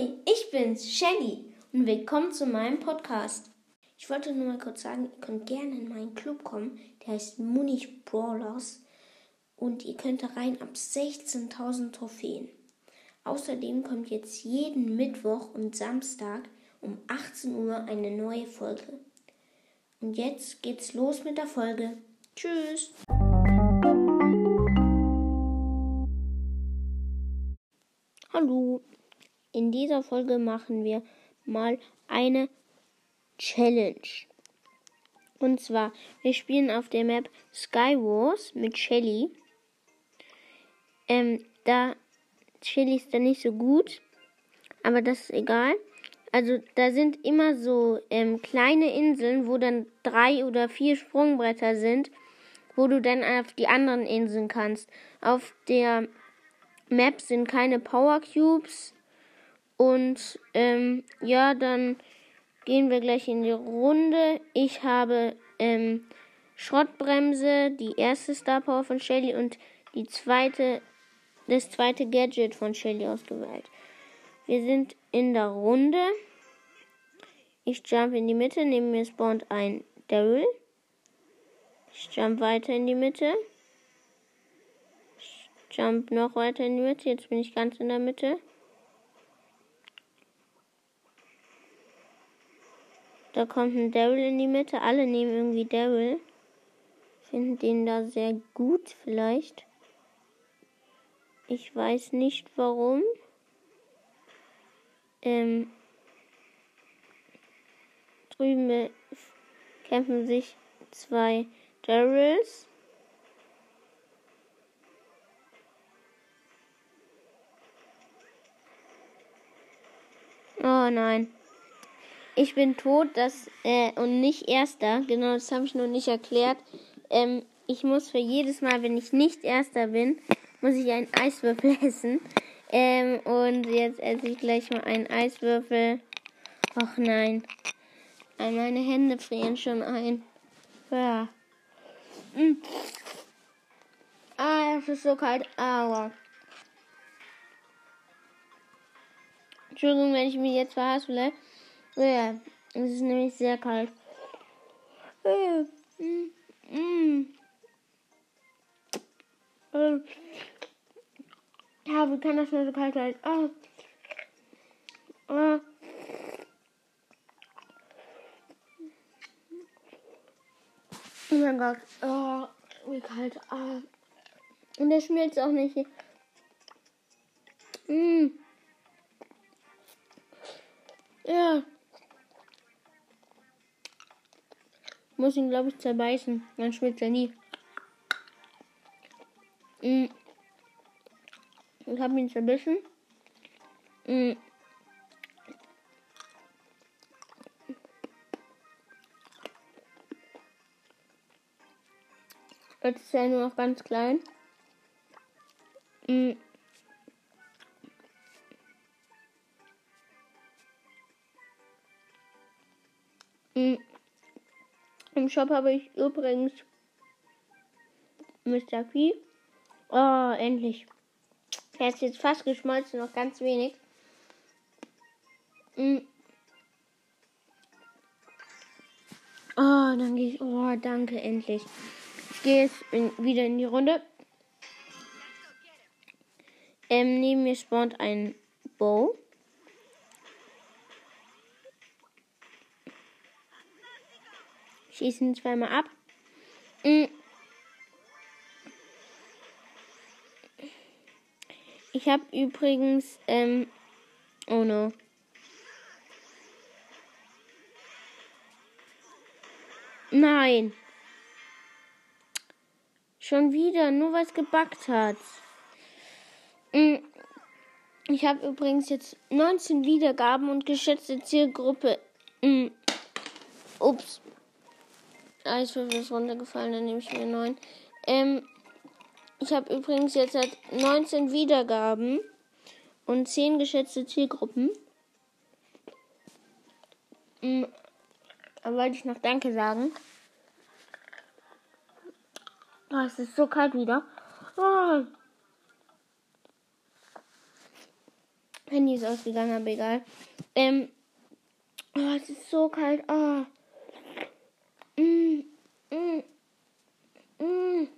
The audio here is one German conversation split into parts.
Hi, ich bin's, Shelly, und willkommen zu meinem Podcast. Ich wollte nur mal kurz sagen, ihr könnt gerne in meinen Club kommen, der heißt Munich Brawlers, und ihr könnt da rein ab 16.000 Trophäen. Außerdem kommt jetzt jeden Mittwoch und Samstag um 18 Uhr eine neue Folge. Und jetzt geht's los mit der Folge. Tschüss! Hallo! In dieser Folge machen wir mal eine Challenge. Und zwar, wir spielen auf der Map Skywars mit Shelly. Ähm, da Shelly ist da nicht so gut, aber das ist egal. Also da sind immer so ähm, kleine Inseln, wo dann drei oder vier Sprungbretter sind, wo du dann auf die anderen Inseln kannst. Auf der Map sind keine Power Cubes. Und ähm, ja, dann gehen wir gleich in die Runde. Ich habe ähm, Schrottbremse, die erste Star Power von Shelly und die zweite, das zweite Gadget von Shelly ausgewählt. Wir sind in der Runde. Ich jump in die Mitte, neben mir spawnt ein Daryl. Ich jump weiter in die Mitte. Ich jump noch weiter in die Mitte. Jetzt bin ich ganz in der Mitte. Da kommt ein Daryl in die Mitte. Alle nehmen irgendwie Daryl. Finden den da sehr gut vielleicht. Ich weiß nicht warum. Ähm, drüben kämpfen sich zwei Daryls. Oh nein. Ich bin tot, das äh, und nicht erster. Genau, das habe ich noch nicht erklärt. Ähm, ich muss für jedes Mal, wenn ich nicht erster bin, muss ich einen Eiswürfel essen. Ähm, und jetzt esse ich gleich mal einen Eiswürfel. Ach nein. Meine Hände frieren schon ein. Ja. Mm. Ah, es ist so kalt. Aua. Entschuldigung, wenn ich mich jetzt verhaspele. Ja, es ist nämlich sehr kalt. Ja, wie kann das nur so kalt sein? Oh. Oh. oh mein Gott. Oh, wie kalt. Oh. Und der schmilzt auch nicht. Mm. Ja. Muss ihn, glaube ich, zerbeißen. Dann schmilzt er nie. Mm. Ich habe ihn zerbissen. Mm. Jetzt ist er nur noch ganz klein. Shop habe ich übrigens Mr. P. Oh, endlich. Er ist jetzt fast geschmolzen, noch ganz wenig. Mm. Oh, dann gehe ich. Oh, danke, endlich. Ich gehe jetzt in, wieder in die Runde. Ähm, neben mir spawnt ein Bow. Schießen zweimal ab. Ich habe übrigens, ähm, oh no. Nein. Schon wieder, nur was gebackt hat. Mm. Ich habe übrigens jetzt 19 Wiedergaben und geschätzte Zielgruppe. Mm. Ups. Eiswürfel ist runtergefallen, dann nehme ich mir 9. Ähm, ich habe übrigens jetzt halt 19 Wiedergaben und 10 geschätzte Zielgruppen. Mhm. Da wollte ich noch Danke sagen. Oh, es ist so kalt wieder. Oh. Handy ist ausgegangen, aber egal. Ähm, oh, es ist so kalt. Oh. Mm, mm, mm.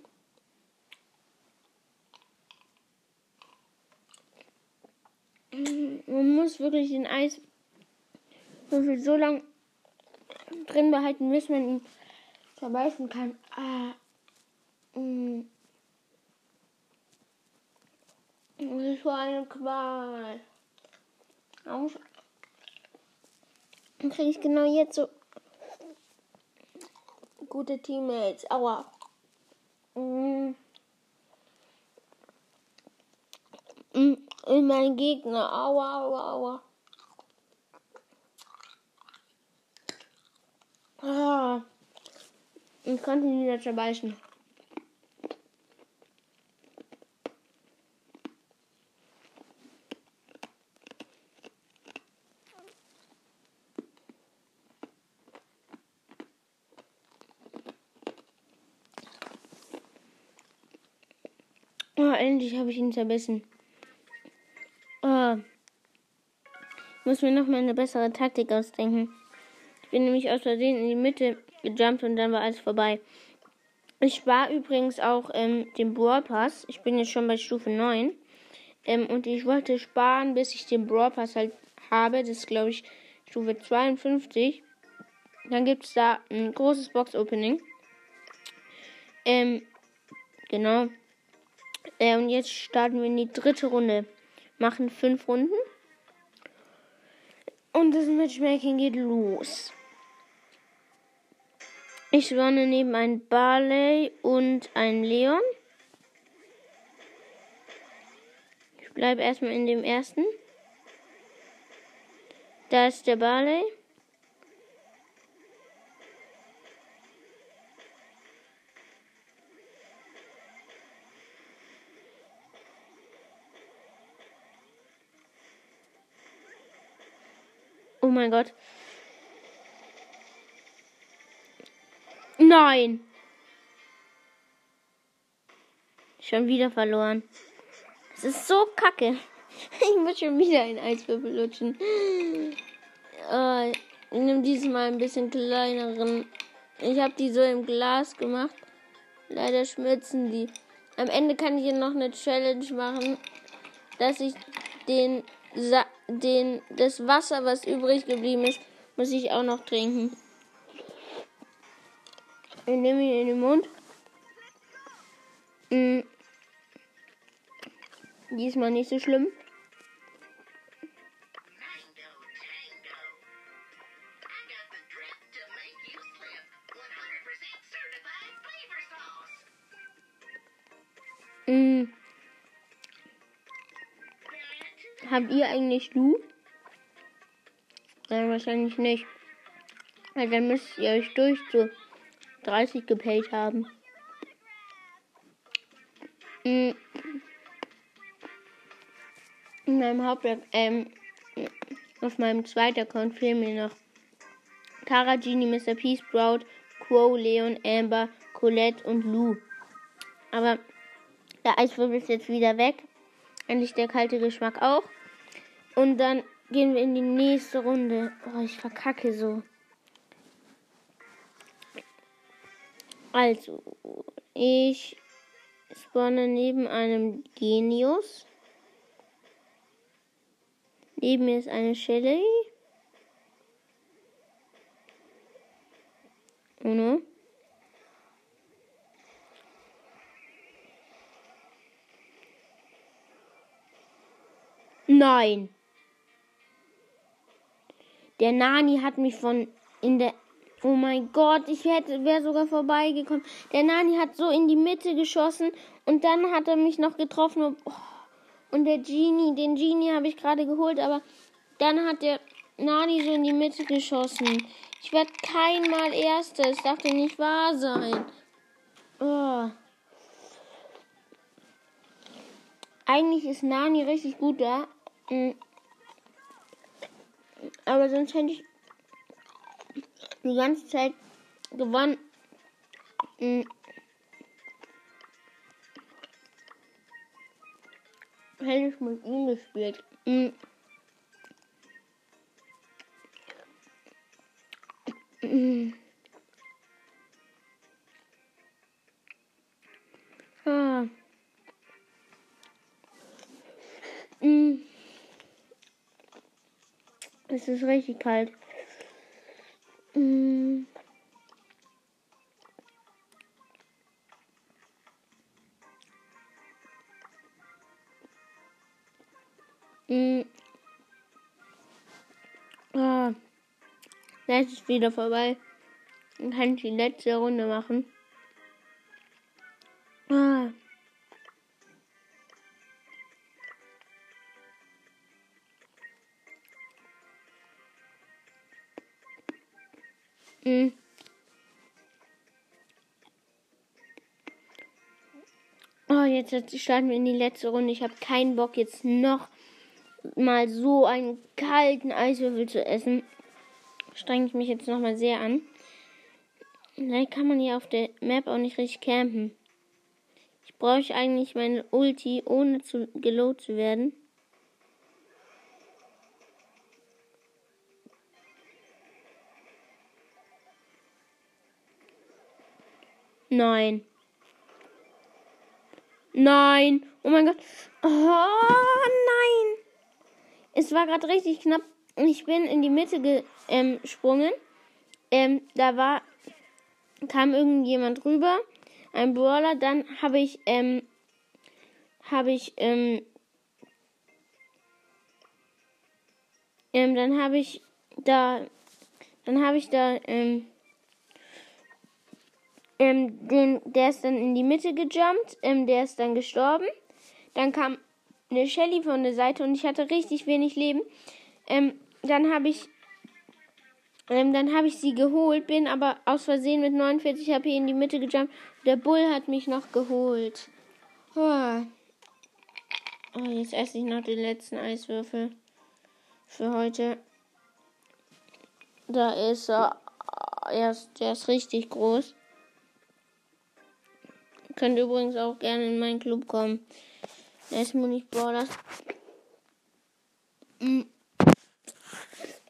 Man muss wirklich den Eis so lange drin behalten, bis man ihn verbeißen kann. Ah. Mm. Das ist so eine Qual. Dann kriege ich genau jetzt so gute Teammates. Aua. Mm. Mm. In meinen Gegner. Aua, aua, aua. Ah. Ich konnte ihn wieder zerbeißen. Oh, endlich habe ich ihn zerbissen. Oh. Ich muss mir noch mal eine bessere Taktik ausdenken. Ich bin nämlich aus Versehen in die Mitte gejumpt und dann war alles vorbei. Ich war übrigens auch ähm, den Brawl Pass. Ich bin jetzt schon bei Stufe 9. Ähm, und ich wollte sparen, bis ich den Brawl Pass halt habe. Das ist, glaube ich, Stufe 52. Dann gibt es da ein großes Box-Opening. Ähm, genau. Äh, und jetzt starten wir in die dritte Runde. Machen fünf Runden. Und das Matchmaking geht los. Ich warne neben ein Barley und ein Leon. Ich bleibe erstmal in dem ersten. Da ist der Barley. Oh mein Gott. Nein. Schon wieder verloren. Es ist so kacke. Ich muss schon wieder ein Eiswürfel lutschen. Äh, ich nehme diesmal ein bisschen kleineren. Ich habe die so im Glas gemacht. Leider schmelzen die. Am Ende kann ich hier noch eine Challenge machen, dass ich den den, das Wasser, was übrig geblieben ist, muss ich auch noch trinken. Ich nehme ihn in den Mund. Hm. Diesmal nicht so schlimm. Mm. Habt ihr eigentlich Lu? Nein, wahrscheinlich nicht. Weil dann müsst ihr euch durch zu 30 gepayt haben. In meinem Hauptwerk, ähm, auf meinem zweiten Account fehlen mir noch Tara, Genie, Mr. P, Sprout, Quo, Leon, Amber, Colette und Lou. Aber der Eiswürfel ist jetzt wieder weg. Endlich der kalte Geschmack auch. Und dann gehen wir in die nächste Runde. Oh, ich verkacke so. Also, ich spawne neben einem Genius. Neben mir ist eine Shelly. Uno. Nein. Der Nani hat mich von in der. Oh mein Gott, ich hätte wäre sogar vorbeigekommen. Der Nani hat so in die Mitte geschossen und dann hat er mich noch getroffen. Oh. Und der Genie, den Genie habe ich gerade geholt, aber dann hat der Nani so in die Mitte geschossen. Ich werde kein Mal Erster. Es darf nicht wahr sein. Oh. Eigentlich ist Nani richtig gut da. Mm. Aber sonst hätte ich die ganze Zeit gewonnen. Hm. Hätte ich mit ihm gespielt. Hm. Mm. Es ist richtig kalt. Mm. Ah. Jetzt ist wieder vorbei. Dann kann ich die letzte Runde machen. Jetzt starten wir in die letzte Runde. Ich habe keinen Bock, jetzt noch mal so einen kalten Eiswürfel zu essen. Strenge ich mich jetzt noch mal sehr an. Vielleicht kann man hier auf der Map auch nicht richtig campen. Ich brauche eigentlich meine Ulti, ohne zu geload zu werden. Nein. Nein. Oh mein Gott. Oh nein. Es war gerade richtig knapp. Ich bin in die Mitte gesprungen. Ähm, da war kam irgendjemand rüber, ein Brawler. Dann habe ich ähm, habe ich ähm, ähm, dann habe ich da dann habe ich da ähm, ähm, den, der ist dann in die Mitte gejumpt, ähm, der ist dann gestorben. Dann kam eine Shelly von der Seite und ich hatte richtig wenig Leben. Ähm, dann habe ich ähm, dann habe ich sie geholt, bin aber aus Versehen mit 49 HP in die Mitte gejumpt. Der Bull hat mich noch geholt. Oh. Oh, jetzt esse ich noch den letzten Eiswürfel für heute. Da ist er. Er ist, der ist richtig groß. Könnt übrigens auch gerne in meinen Club kommen. Er ist Munich Brawlers. Mm.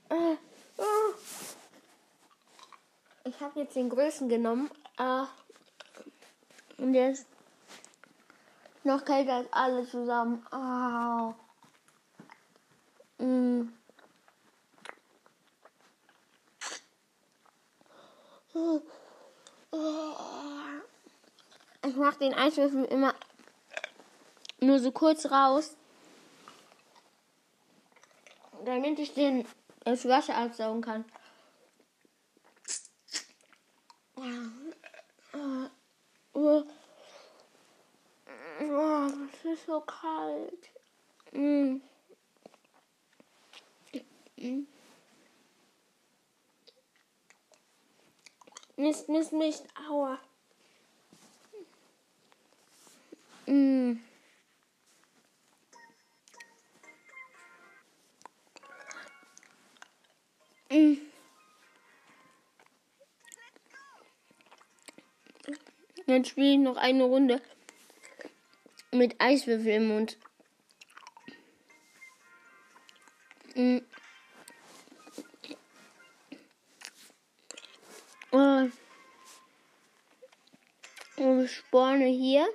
Ah, ah. Ich habe jetzt den größten genommen. Ah. Und der ist noch kälter als alle zusammen. Oh. Mm. Oh. Ich mache den Eiswürfel immer nur so kurz raus, damit ich den das Wasser absaugen kann. Oh, es ist so kalt. Mm. Mm. Mist, Mist, Mist, aua. Mm. Jetzt spiele ich noch eine Runde mit Eiswürfel im Mund. Mm. Oh. Und spawne hier.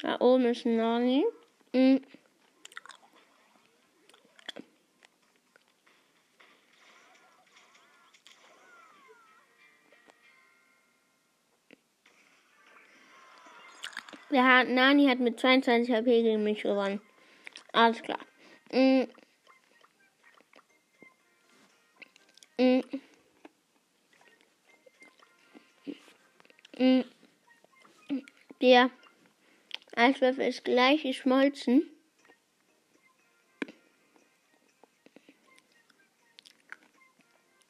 Da oben ist Nani. Mhm. Der Nani hat mit 22 HP gegen mich gewonnen. Alles klar. Mhm. Mhm. Mhm. Der Eiswürfel ist gleich geschmolzen.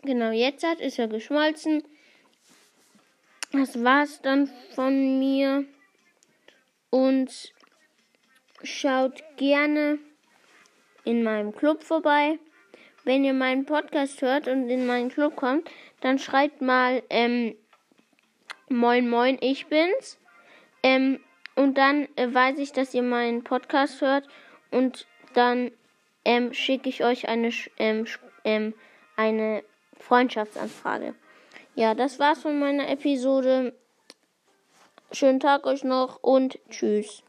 Genau, jetzt hat ist er geschmolzen. Das war's dann von mir. Und schaut gerne in meinem Club vorbei. Wenn ihr meinen Podcast hört und in meinen Club kommt, dann schreibt mal ähm, Moin Moin, ich bin's. Ähm, und dann äh, weiß ich, dass ihr meinen Podcast hört und dann ähm, schicke ich euch eine, ähm, ähm, eine Freundschaftsanfrage. Ja, das war's von meiner Episode. Schönen Tag euch noch und tschüss.